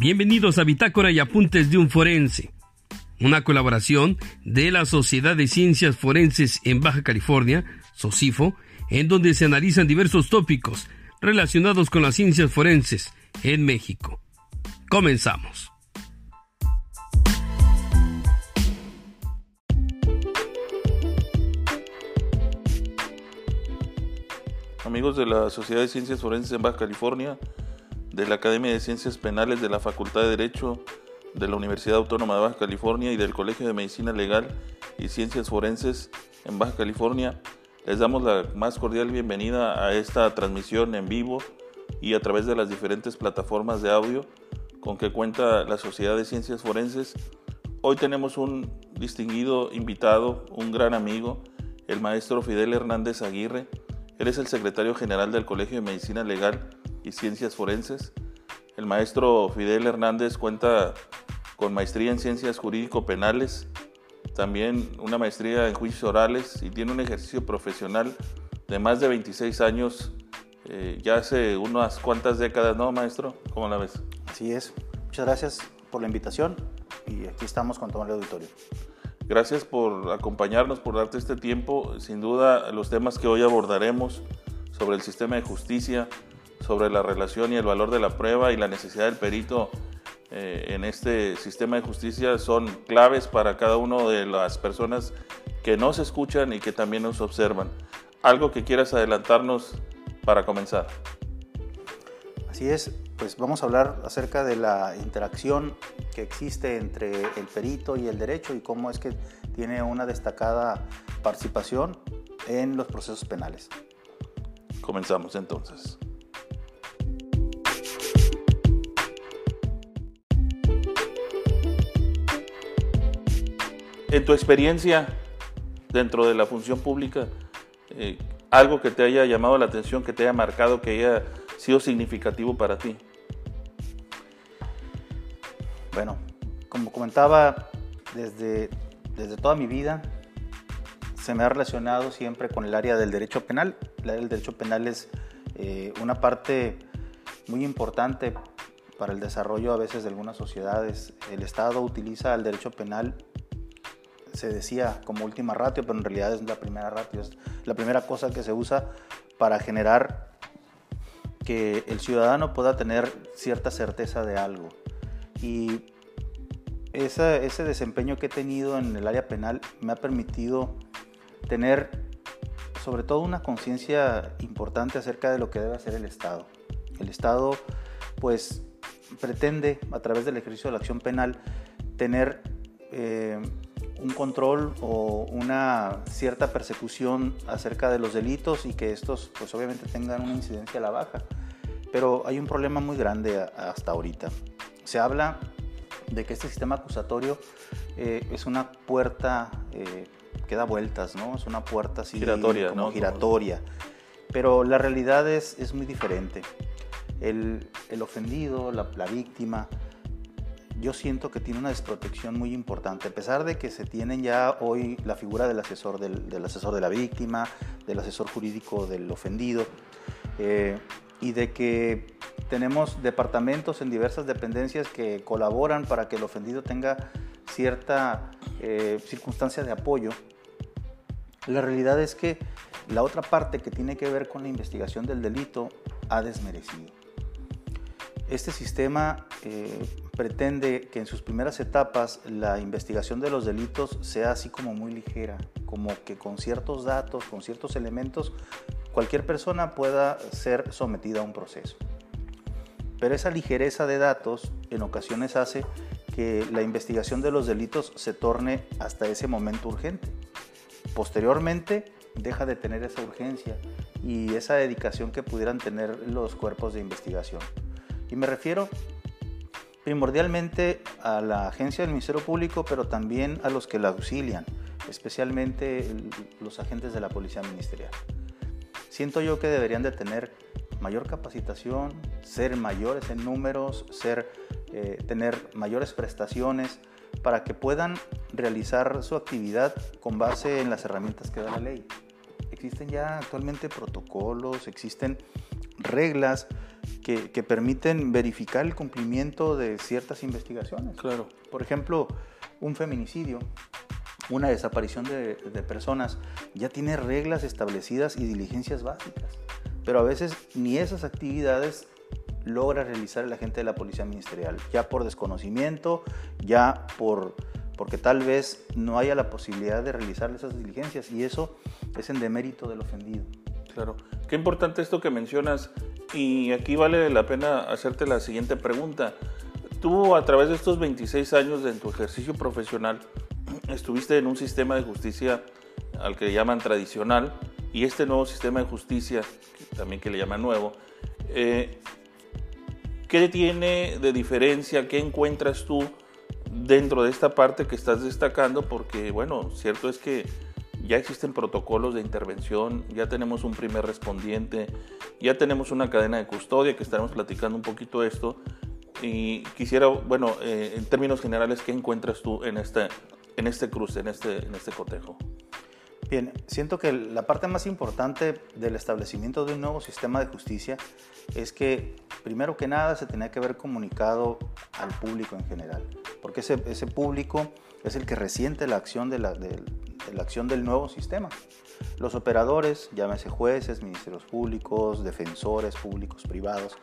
Bienvenidos a Bitácora y Apuntes de un Forense, una colaboración de la Sociedad de Ciencias Forenses en Baja California, SOCIFO, en donde se analizan diversos tópicos relacionados con las ciencias forenses en México. Comenzamos. Amigos de la Sociedad de Ciencias Forenses en Baja California, de la Academia de Ciencias Penales de la Facultad de Derecho de la Universidad Autónoma de Baja California y del Colegio de Medicina Legal y Ciencias Forenses en Baja California. Les damos la más cordial bienvenida a esta transmisión en vivo y a través de las diferentes plataformas de audio con que cuenta la Sociedad de Ciencias Forenses. Hoy tenemos un distinguido invitado, un gran amigo, el maestro Fidel Hernández Aguirre. Él es el secretario general del Colegio de Medicina Legal y Ciencias Forenses. El maestro Fidel Hernández cuenta con maestría en Ciencias Jurídico-Penales, también una maestría en Juicios Orales y tiene un ejercicio profesional de más de 26 años, eh, ya hace unas cuantas décadas, ¿no, maestro? ¿Cómo la ves? Así es. Muchas gracias por la invitación y aquí estamos con todo el auditorio. Gracias por acompañarnos, por darte este tiempo. Sin duda, los temas que hoy abordaremos sobre el sistema de justicia, sobre la relación y el valor de la prueba y la necesidad del perito eh, en este sistema de justicia son claves para cada una de las personas que nos escuchan y que también nos observan. ¿Algo que quieras adelantarnos para comenzar? Así es, pues vamos a hablar acerca de la interacción que existe entre el perito y el derecho y cómo es que tiene una destacada participación en los procesos penales. Comenzamos entonces. En tu experiencia dentro de la función pública, eh, algo que te haya llamado la atención, que te haya marcado, que haya sido significativo para ti. Bueno, como comentaba, desde, desde toda mi vida se me ha relacionado siempre con el área del derecho penal. El área del derecho penal es eh, una parte muy importante para el desarrollo a veces de algunas sociedades. El Estado utiliza el derecho penal se decía como última ratio, pero en realidad es la primera ratio, es la primera cosa que se usa para generar que el ciudadano pueda tener cierta certeza de algo. Y ese, ese desempeño que he tenido en el área penal me ha permitido tener sobre todo una conciencia importante acerca de lo que debe hacer el Estado. El Estado pues pretende a través del ejercicio de la acción penal tener eh, un control o una cierta persecución acerca de los delitos y que estos pues obviamente tengan una incidencia a la baja. Pero hay un problema muy grande hasta ahorita. Se habla de que este sistema acusatorio eh, es una puerta eh, que da vueltas, ¿no? Es una puerta así giratoria, como giratoria. Pero la realidad es, es muy diferente. El, el ofendido, la, la víctima, yo siento que tiene una desprotección muy importante, a pesar de que se tienen ya hoy la figura del asesor, del, asesor de la víctima, del asesor jurídico del ofendido, eh, y de que tenemos departamentos en diversas dependencias que colaboran para que el ofendido tenga cierta eh, circunstancia de apoyo. La realidad es que la otra parte que tiene que ver con la investigación del delito ha desmerecido. Este sistema eh, pretende que en sus primeras etapas la investigación de los delitos sea así como muy ligera, como que con ciertos datos, con ciertos elementos, cualquier persona pueda ser sometida a un proceso. Pero esa ligereza de datos en ocasiones hace que la investigación de los delitos se torne hasta ese momento urgente. Posteriormente deja de tener esa urgencia y esa dedicación que pudieran tener los cuerpos de investigación. Y me refiero primordialmente a la agencia del Ministerio Público, pero también a los que la auxilian, especialmente los agentes de la Policía Ministerial. Siento yo que deberían de tener mayor capacitación, ser mayores en números, ser, eh, tener mayores prestaciones para que puedan realizar su actividad con base en las herramientas que da la ley. Existen ya actualmente protocolos, existen reglas que, que, permiten verificar el cumplimiento de ciertas investigaciones. Claro. Por ejemplo, un feminicidio, una desaparición de, de personas, ya tiene reglas establecidas y diligencias básicas. Pero a veces ni esas actividades logra realizar el agente de la policía ministerial, ya por desconocimiento, ya por porque tal vez no haya la posibilidad de realizar esas diligencias y eso es en demérito del ofendido. Claro, qué importante esto que mencionas y aquí vale la pena hacerte la siguiente pregunta. Tú a través de estos 26 años de tu ejercicio profesional estuviste en un sistema de justicia al que llaman tradicional y este nuevo sistema de justicia, también que le llaman nuevo, eh, ¿qué tiene de diferencia? ¿Qué encuentras tú dentro de esta parte que estás destacando? Porque, bueno, cierto es que ya existen protocolos de intervención, ya tenemos un primer respondiente, ya tenemos una cadena de custodia que estaremos platicando un poquito esto. Y quisiera, bueno, eh, en términos generales, ¿qué encuentras tú en este, en este cruce, en este, en este cotejo? Bien, siento que la parte más importante del establecimiento de un nuevo sistema de justicia es que, primero que nada, se tenía que haber comunicado al público en general, porque ese, ese público es el que resiente la acción, de la, de, la acción del nuevo sistema. Los operadores, llámese jueces, ministerios públicos, defensores públicos, privados,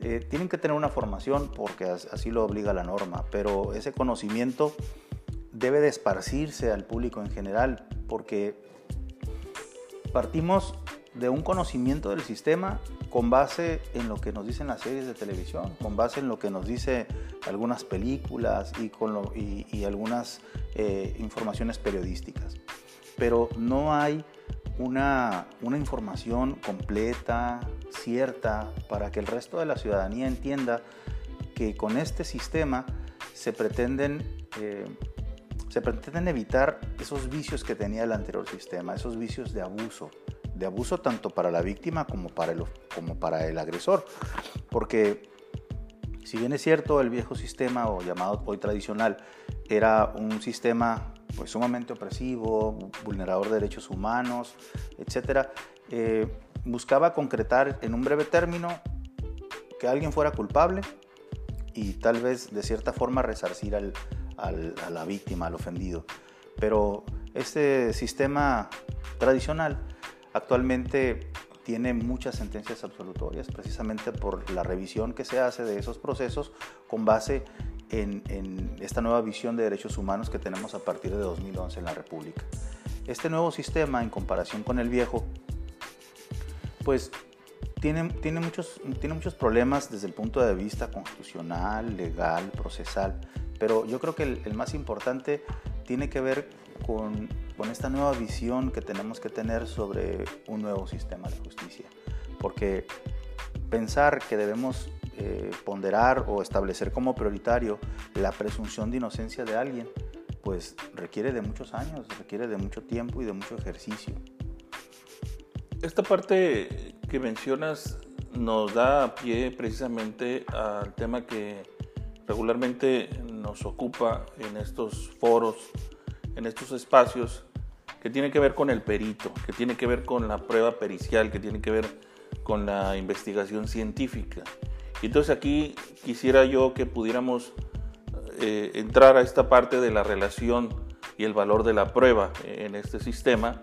eh, tienen que tener una formación porque así lo obliga la norma, pero ese conocimiento debe de esparcirse al público en general porque partimos de un conocimiento del sistema con base en lo que nos dicen las series de televisión, con base en lo que nos dice algunas películas y, con y, algunas eh, informaciones periodísticas. Pero no hay una, una, información completa, cierta, para que el resto de la ciudadanía entienda que con este sistema se pretenden eh, se pretenden evitar esos vicios que tenía el anterior sistema, esos vicios de abuso, de abuso tanto para la víctima como para el, como para el agresor. Porque si bien es cierto, el viejo sistema o llamado hoy tradicional era un sistema pues, sumamente opresivo, vulnerador de derechos humanos, etc., eh, buscaba concretar en un breve término que alguien fuera culpable y tal vez de cierta forma resarcir al, a la víctima, al ofendido. Pero este sistema tradicional actualmente tiene muchas sentencias absolutorias precisamente por la revisión que se hace de esos procesos con base en, esta nueva visión de derechos humanos que tenemos a partir de 2011 en la República. Este nuevo sistema, en comparación con el viejo, pues tiene, tiene, muchos, tiene muchos problemas desde el punto de vista constitucional, legal, procesal, pero yo creo que el, más importante tiene que ver con, con, esta nueva visión que tenemos que tener sobre un nuevo sistema de justicia. Porque pensar que debemos eh, ponderar o establecer como prioritario la presunción de inocencia de alguien, pues requiere de muchos años, requiere de mucho tiempo y de mucho ejercicio. Esta parte que mencionas nos da pie precisamente al tema que regularmente nos ocupa en estos foros, en estos espacios, que tiene que ver con el perito, que tiene que ver con la prueba pericial, que tiene que ver con la investigación científica. Y entonces aquí quisiera yo que pudiéramos eh, entrar a esta parte de la relación y el valor de la prueba en este sistema.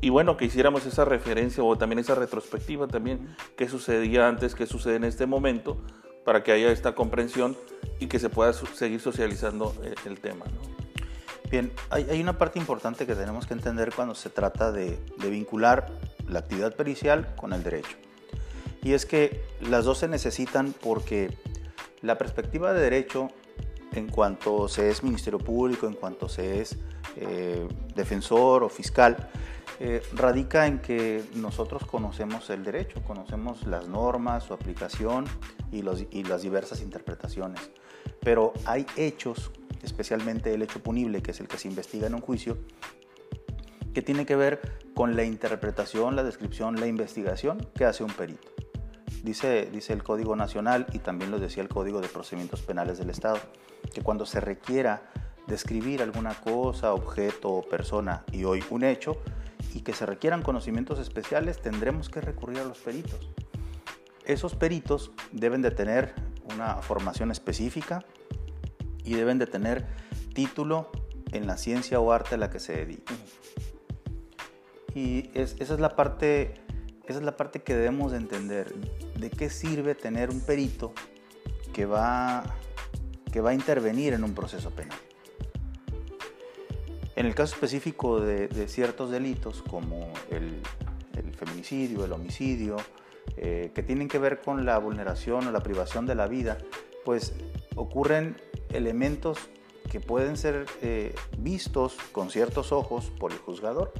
Y bueno, que hiciéramos esa referencia o también esa retrospectiva también, qué sucedía antes, qué sucede en este momento, para que haya esta comprensión y que se pueda seguir socializando eh, el, tema. Bien, hay, una parte importante que tenemos que entender cuando se trata de, vincular la actividad pericial con el derecho. Y es que las dos se necesitan porque la perspectiva de derecho, en cuanto se es Ministerio Público, en cuanto se es eh, defensor o fiscal, eh, radica en que nosotros conocemos el derecho, conocemos las normas, su aplicación y, y las diversas interpretaciones. Pero hay hechos, especialmente el hecho punible, que es el que se investiga en un juicio, que tiene que ver con la interpretación, la descripción, la investigación que hace un perito. Dice, dice el Código Nacional y también lo decía el Código de Procedimientos Penales del Estado, que cuando se requiera describir alguna cosa, objeto o persona y hoy un hecho, y que se requieran conocimientos especiales, tendremos que recurrir a los peritos. esos peritos deben de tener una formación específica y deben de tener título en la ciencia o arte a la que se dediquen. Y esa, es la parte, esa es la parte que debemos de entender. ¿De qué sirve tener un perito que va, que va a intervenir en un proceso penal? En el caso específico de, ciertos delitos como el, feminicidio, el homicidio, eh, que tienen que ver con la vulneración o la privación de la vida, pues ocurren elementos que pueden ser eh, vistos con ciertos ojos por el juzgador,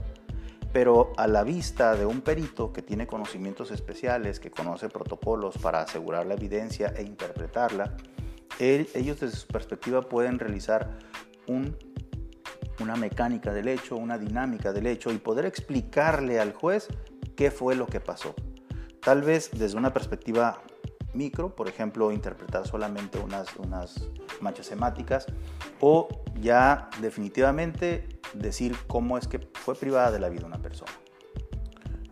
pero a la vista de un perito que tiene conocimientos especiales, que conoce protocolos para asegurar la evidencia e interpretarla, ellos desde su perspectiva pueden realizar una mecánica del hecho, una dinámica del hecho y poder explicarle al juez qué fue lo que pasó. Tal vez desde una perspectiva micro, por ejemplo, interpretar solamente unas, unas manchas semáticas, o ya definitivamente decir cómo es que fue privada de la vida una persona.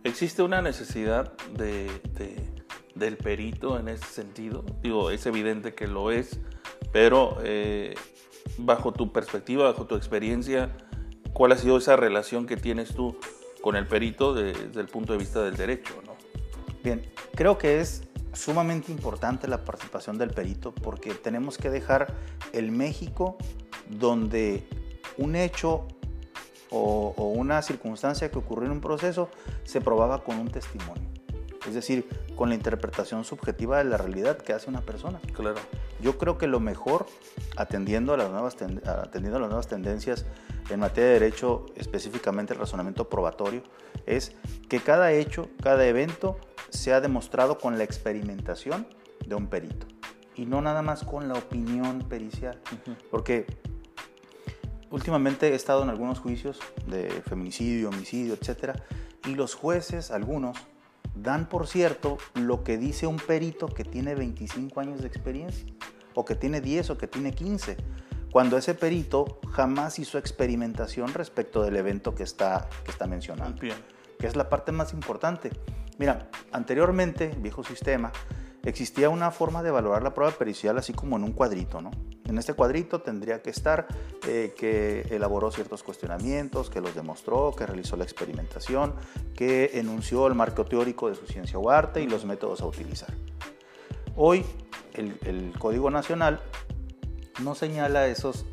¿Existe una necesidad de, del perito en ese sentido? Digo, es evidente que lo es, pero eh, bajo tu perspectiva, bajo tu experiencia, ¿cuál ha sido esa relación que tienes tú con el perito desde el punto de vista del derecho? Bien, creo que es sumamente importante la participación del perito porque tenemos que dejar el México donde un hecho o, una circunstancia que ocurrió en un proceso se probaba con un testimonio. Es decir, con la interpretación subjetiva de la realidad que hace una persona. Claro. Yo creo que lo mejor, atendiendo a las nuevas, atendiendo a las nuevas tendencias en materia de derecho, específicamente el razonamiento probatorio, es que cada hecho, cada evento se ha demostrado con la experimentación de un perito y no nada más con la opinión pericial. Porque últimamente he estado en algunos juicios de feminicidio, homicidio, etc. Y los jueces, algunos, dan por cierto lo que dice un perito que tiene 25 años de experiencia, o que tiene 10 o que tiene 15, cuando ese perito jamás hizo experimentación respecto del evento que está, que está mencionando. Que es la parte más importante. Mira, anteriormente, viejo sistema, existía una forma de valorar la prueba pericial así como en un cuadrito, ¿no? En este cuadrito tendría que estar eh, que elaboró ciertos cuestionamientos, que los demostró, que realizó la experimentación, que enunció el marco teórico de su ciencia o arte y los métodos a utilizar. Hoy el, el Código Nacional no señala esos,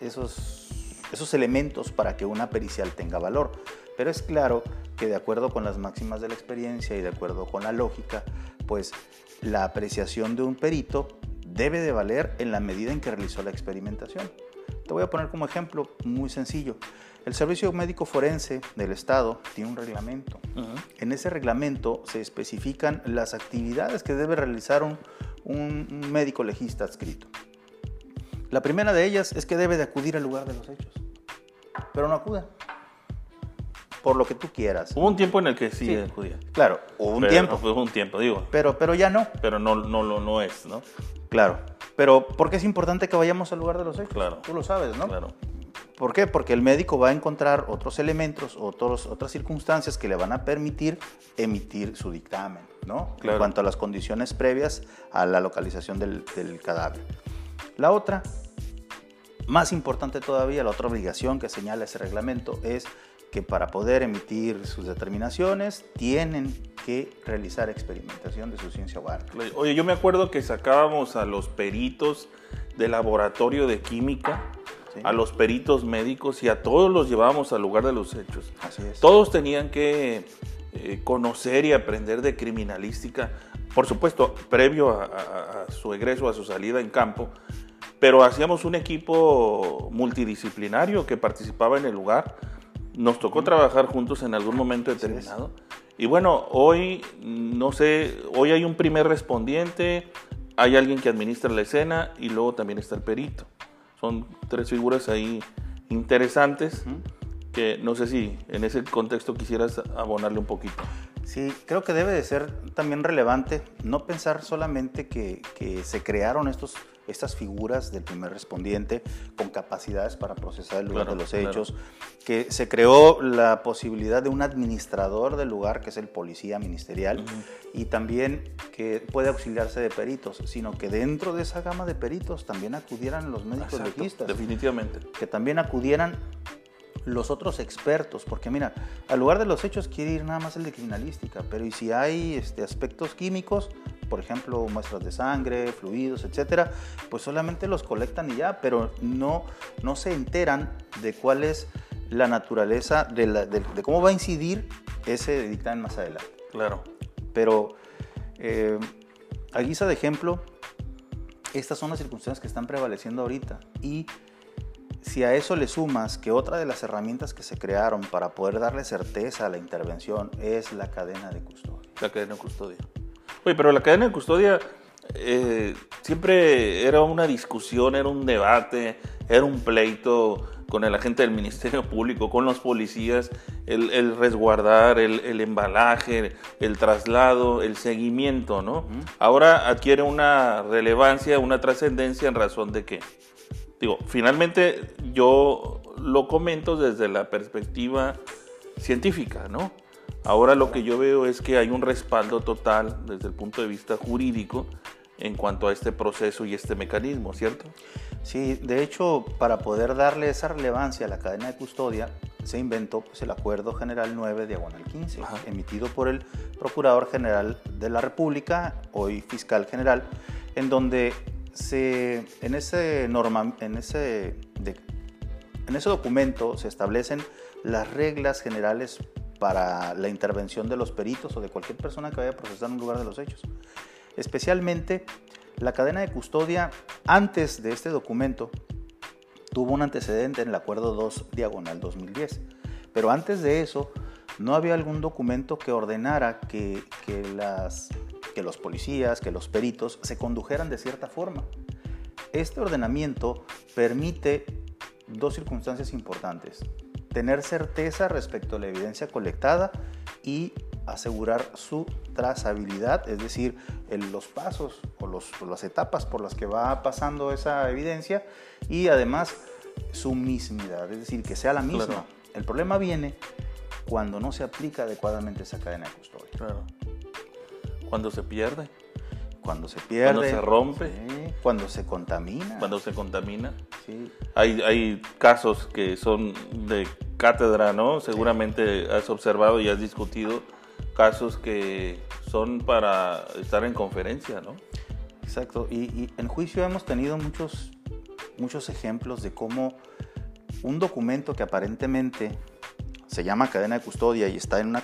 esos, esos elementos para que una pericial tenga valor, pero es claro que de acuerdo con las máximas de la experiencia y de acuerdo con la lógica, pues la apreciación de un perito debe de valer en la medida en que realizó la experimentación. Te voy a poner como ejemplo muy sencillo. El Servicio Médico Forense del Estado tiene un reglamento. En ese reglamento se especifican las actividades que debe realizar un, un médico legista adscrito. La primera de ellas es que debe de acudir al lugar de los hechos, pero no acude por lo que tú quieras. Hubo un tiempo en el que sí, acudía. Claro, hubo un tiempo. Hubo un tiempo, digo. Pero, pero ya no. Pero no, no, no, no es, ¿no? Claro. Pero ¿por qué es importante que vayamos al lugar de los hechos? Claro. Tú lo sabes, ¿no? Claro. ¿Por qué? Porque el médico va a encontrar otros elementos, otros, otras circunstancias que le van a permitir emitir su dictamen, ¿no? Claro. En cuanto a las condiciones previas a la localización del, del cadáver. La otra, más importante todavía, la otra obligación que señala ese reglamento es que para poder emitir sus determinaciones tienen que realizar experimentación de su ciencia arte. Oye, yo me acuerdo que sacábamos a los peritos de laboratorio de química, a los peritos médicos y a todos los llevábamos al lugar de los hechos. Así es. Todos tenían que eh, conocer y aprender de criminalística, por supuesto, previo a, a su egreso, a su salida en campo, pero hacíamos un equipo multidisciplinario que participaba en el lugar nos tocó trabajar juntos en algún momento determinado. Y bueno, hoy, no sé, hoy hay un primer respondiente, hay alguien que administra la escena y luego también está el perito. Son tres figuras ahí interesantes que no sé si en ese contexto quisieras abonarle un poquito. Sí, creo que debe de ser también relevante no pensar solamente que, que se crearon estos estas figuras del primer respondiente con capacidades para procesar el lugar de los hechos, que se creó la posibilidad de un administrador del lugar, que es el policía ministerial, y también que puede auxiliarse de peritos, sino que dentro de esa gama de peritos también acudieran los médicos legistas. Definitivamente. Que también acudieran los otros expertos, porque mira, al lugar de los hechos quiere ir nada más el de criminalística, pero y si hay este, aspectos químicos, por ejemplo, muestras de sangre, fluidos, etcétera, pues solamente los colectan y ya, pero no, no se enteran de cuál es la naturaleza, de, cómo va a incidir ese dictamen más adelante. Claro. Pero eh, a guisa de ejemplo, estas son las circunstancias que están prevaleciendo ahorita y si a eso le sumas que otra de las herramientas que se crearon para poder darle certeza a la intervención es la cadena de custodia. La cadena de custodia. Oye, pero la cadena de custodia eh, siempre era una discusión, era un debate, era un pleito con el agente del Ministerio Público, con los policías, el, resguardar, el, embalaje, el traslado, el seguimiento, ¿no? Ahora adquiere una relevancia, una trascendencia en razón de que Digo, finalmente yo lo comento desde la perspectiva científica, ¿no? Ahora lo que yo veo es que hay un respaldo total desde el punto de vista jurídico en cuanto a este proceso y este mecanismo, ¿cierto? Sí, de hecho, para poder darle esa relevancia a la cadena de custodia, se inventó pues, el Acuerdo General 9 diagonal 15, emitido por el Procurador General de la República, hoy Fiscal General, en donde en, ese norma, en, ese, en ese documento se establecen las reglas generales para la intervención de los peritos o de cualquier persona que vaya a procesar un lugar de los hechos. Especialmente la cadena de custodia antes de este documento tuvo un antecedente en el Acuerdo 2 Diagonal 2010. Pero antes de eso no había algún documento que ordenara que, que las que los policías, que los peritos se condujeran de cierta forma. Este ordenamiento permite dos circunstancias importantes. Tener certeza respecto a la evidencia colectada y asegurar su trazabilidad, es decir, los pasos o, las etapas por las que va pasando esa evidencia y además su mismidad, es decir, que sea la misma. El problema viene cuando no se aplica adecuadamente esa cadena de custodia. Claro. Cuando se pierde. Cuando se pierde. Cuando se rompe. cuando se contamina. Cuando se contamina. Sí. Hay, hay casos que son de cátedra, ¿no? Seguramente has observado y has discutido casos que son para estar en conferencia, ¿no? Exacto. Y, y en juicio hemos tenido muchos, muchos ejemplos de cómo un documento que aparentemente se llama cadena de custodia y está en una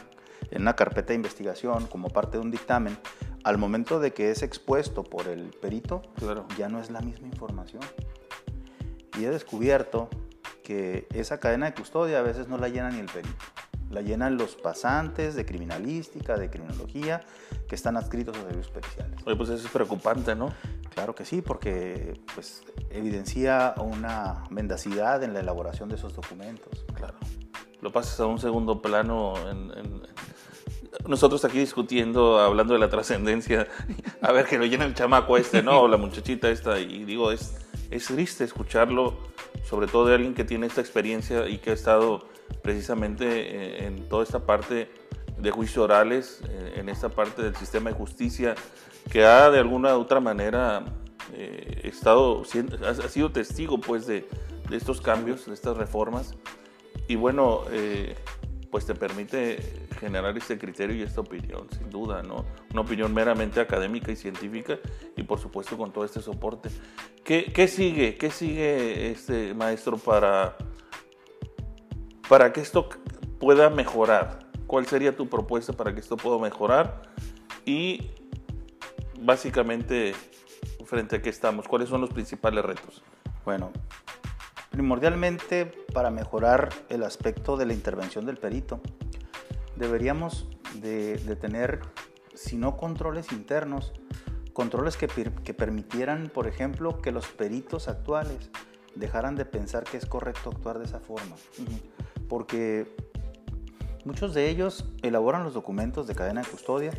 en una carpeta de investigación como parte de un dictamen, al momento de que es expuesto por el perito, claro. ya no es la misma información. Y he descubierto que esa cadena de custodia a veces no la llena ni el perito. La llenan los pasantes de criminalística, de criminología, que están adscritos a servicios periciales. Oye, pues eso es preocupante, ¿no? Claro que sí, porque pues, evidencia una mendacidad en la elaboración de esos documentos. Claro. Lo pasas a un segundo plano en nosotros aquí discutiendo, hablando de la trascendencia, a ver que lo llena el chamaco este, ¿no? O la muchachita esta, y digo, es, es triste escucharlo, sobre todo de alguien que tiene esta experiencia y que ha estado precisamente eh, en toda esta parte de juicios orales, eh, en esta parte del sistema de justicia, que ha de alguna u otra manera eh, estado, ha sido testigo pues de, de, estos cambios, de estas reformas. Y bueno, pues te permite generar este criterio y esta opinión, sin duda, ¿no? Una opinión meramente académica y científica y por supuesto con todo este soporte. ¿Qué, qué sigue? ¿Qué sigue este maestro para, para que esto pueda mejorar? ¿Cuál sería tu propuesta para que esto pueda mejorar? Y básicamente, frente a qué estamos, ¿cuáles son los principales retos? Bueno, Primordialmente, para mejorar el aspecto de la intervención del perito, deberíamos de, tener, si no controles internos, controles que, permitieran, por ejemplo, que los peritos actuales dejaran de pensar que es correcto actuar de esa forma. Porque muchos de ellos elaboran los documentos de cadena de custodia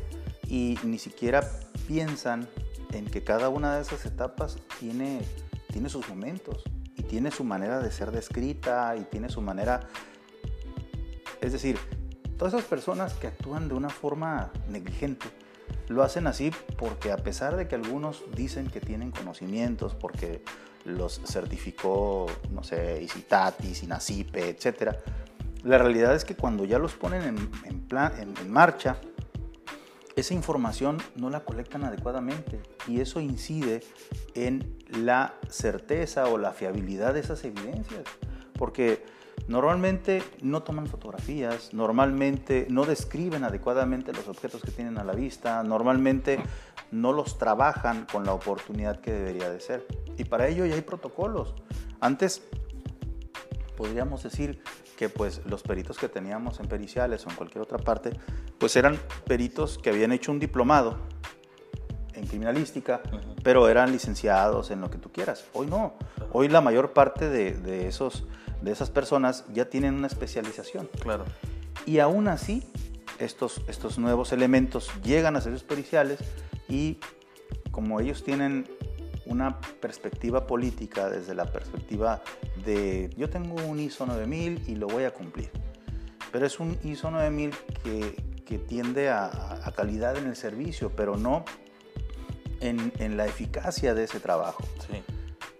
y ni siquiera piensan en que cada una de esas etapas tiene, tiene sus momentos y tiene su manera de ser descrita y tiene su manera... Es decir, todas esas personas que actúan de una forma negligente, lo hacen así porque a pesar de que algunos dicen que tienen conocimientos, porque los certificó, no sé, Isitatis, Inacipe, etc., la realidad es que cuando ya los ponen en, marcha, esa información no la colectan adecuadamente y eso incide en la certeza o la fiabilidad de esas evidencias. Porque Normalmente no toman fotografías, normalmente no describen adecuadamente los objetos que tienen a la vista, normalmente no los trabajan con la oportunidad que debería de ser. Y para ello ya hay protocolos. Antes podríamos decir que pues los peritos que teníamos en periciales o en cualquier otra parte, pues eran peritos que habían hecho un diplomado en criminalística, pero eran licenciados en lo que tú quieras. Hoy no. Hoy la mayor parte de, de esos de esas personas ya tienen una especialización. Claro. Y aún así, estos, estos nuevos elementos llegan a servicios periciales y como ellos tienen una perspectiva política desde la perspectiva de yo tengo un ISO 9000 y lo voy a cumplir. Pero es un ISO 9000 que, que tiende a, calidad en el servicio, pero no en, en la eficacia de ese trabajo. Sí.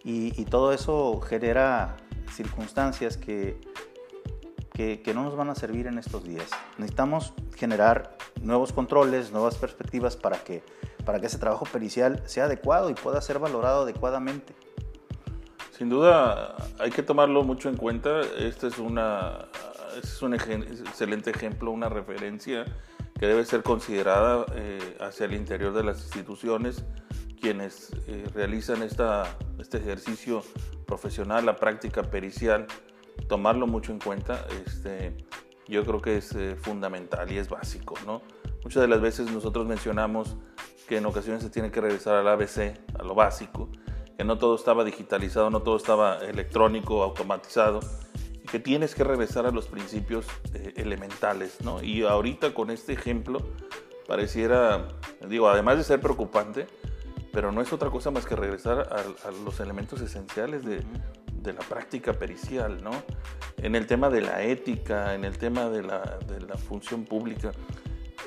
Y, y, todo eso genera circunstancias que, que, no nos van a servir en estos días. Necesitamos generar nuevos controles, nuevas perspectivas para que, para que ese trabajo pericial sea adecuado y pueda ser valorado adecuadamente. Sin duda hay que tomarlo mucho en cuenta. Este es, una, es un excelente ejemplo, una referencia que debe ser considerada eh, hacia el interior de las instituciones quienes eh, realizan esta, este ejercicio profesional, la práctica pericial, tomarlo mucho en cuenta, este, yo creo que es eh, fundamental y es básico. ¿no? Muchas de las veces nosotros mencionamos que en ocasiones se tiene que regresar al ABC, a lo básico, que no todo estaba digitalizado, no todo estaba electrónico, automatizado, y que tienes que regresar a los principios eh, elementales. ¿no? Y ahorita con este ejemplo pareciera, digo, además de ser preocupante, pero no es otra cosa más que regresar a, los elementos esenciales de, la práctica pericial, ¿no? En el tema de la ética, en el tema de la, función pública.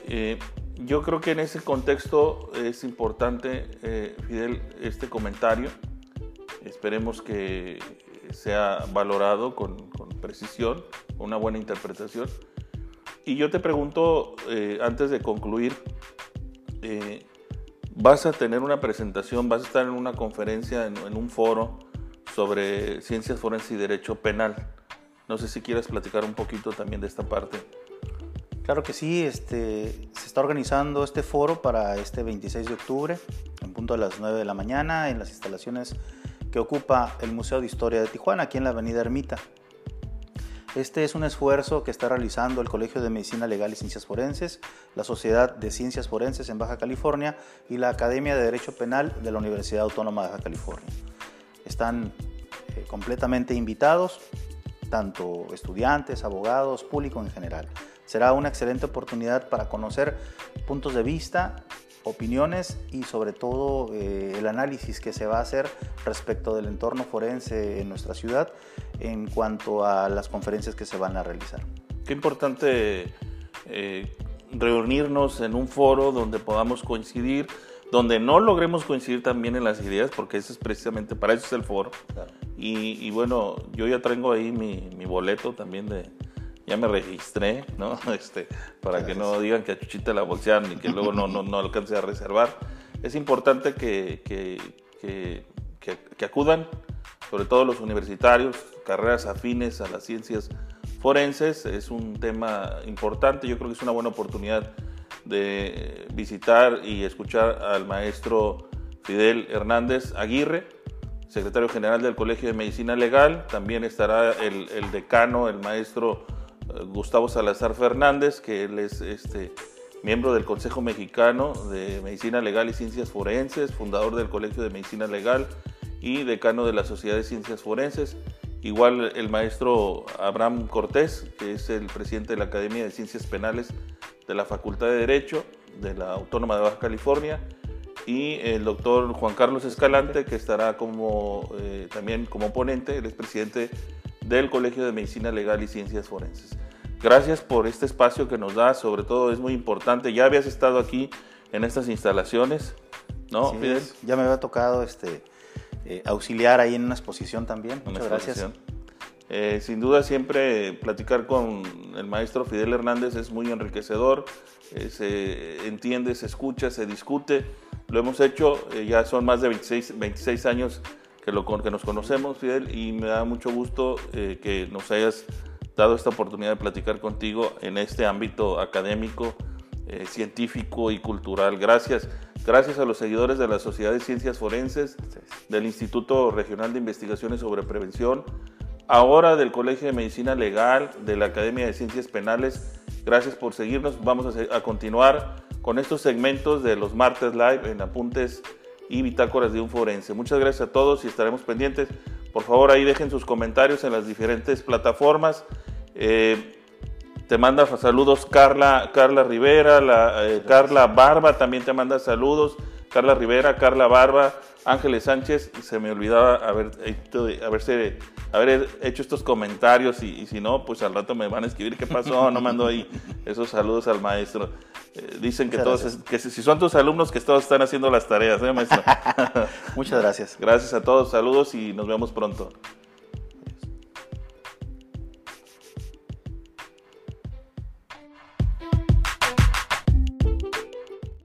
Eh, yo creo que en ese contexto es importante, eh, Fidel, este comentario. Esperemos que sea valorado con, precisión, una buena interpretación. Y yo te pregunto, eh, antes de concluir, vas a tener una presentación, vas a estar en una conferencia, en, un foro sobre ciencias forenses y derecho penal. No sé si quieres platicar un poquito también de esta parte. Claro que sí, este, se está organizando este foro para este 26 de octubre, en punto de las 9 de la mañana, en las instalaciones que ocupa el Museo de Historia de Tijuana, aquí en la Avenida Ermita. Este es un esfuerzo que está realizando el Colegio de Medicina Legal y Ciencias Forenses, la Sociedad de Ciencias Forenses en Baja California y la Academia de Derecho Penal de la Universidad Autónoma de Baja California. Están eh, completamente invitados, tanto estudiantes, abogados, público en general. Será una excelente oportunidad para conocer puntos de vista opiniones y sobre todo eh, el análisis que se va a hacer respecto del entorno forense en nuestra ciudad en cuanto a las conferencias que se van a realizar. Qué importante eh, reunirnos en un foro donde podamos coincidir, donde no logremos coincidir también en las ideas, porque eso es precisamente para eso es el foro. Y, bueno, yo ya tengo ahí mi, mi boleto también de, ya me registré, ¿no? Este, para que no digan que a Chuchita la bolsean y que luego no, no, no alcance a reservar. Es importante que, que, que, acudan, sobre todo los universitarios, carreras afines a las ciencias forenses. Es un tema importante, yo creo que es una buena oportunidad de visitar y escuchar al maestro Fidel Hernández Aguirre, secretario general del Colegio de Medicina Legal. También estará el decano, el maestro Gustavo Salazar Fernández, que él es este, miembro del Consejo Mexicano de Medicina Legal y Ciencias Forenses, fundador del Colegio de Medicina Legal y decano de la Sociedad de Ciencias Forenses. Igual el maestro Abraham Cortés, que es el presidente de la Academia de Ciencias Penales de la Facultad de Derecho de la Autónoma de Baja California. y el doctor Juan Carlos Escalante, que estará como, eh, también como ponente, él es presidente del Colegio de Medicina Legal y Ciencias Forenses. Gracias por este espacio que nos da, sobre todo es muy importante. Ya habías estado aquí en estas instalaciones, ¿no, Fidel? Ya me había tocado este, eh, auxiliar ahí en una exposición también. Muchas gracias. Eh, sin duda siempre platicar con el maestro Fidel Hernández es muy enriquecedor, eh, se entiende, se escucha, se discute. Lo hemos hecho, ya son más de 26, 26 años que, lo, que nos conocemos, Fidel, y me da mucho gusto que nos hayas dado esta oportunidad de platicar contigo en este ámbito académico, científico y cultural. Gracias. Gracias a los seguidores de la Sociedad de Ciencias Forenses, del Instituto Regional de Investigaciones sobre Prevención, ahora del Colegio de Medicina Legal, de la Academia de Ciencias Penales. Gracias por seguirnos. Vamos a, continuar con estos segmentos de los martes live en apuntes y bitácoras de un forense. Muchas gracias a todos y estaremos pendientes. Por favor, ahí dejen sus comentarios en las diferentes plataformas. Eh, te manda saludos Carla, Carla Rivera, eh, Carla Barba también te manda saludos. Carla Rivera, Carla Barba, Ángeles Sánchez. Se me olvidaba haber hecho, haberse, haber hecho estos comentarios y, si no, pues al rato me van a escribir qué pasó. No mando ahí esos saludos al maestro. Eh, dicen que todos, que si son tus alumnos, que todos están haciendo las tareas, ¿eh, maestro? Muchas gracias. Gracias a todos, saludos y nos vemos pronto.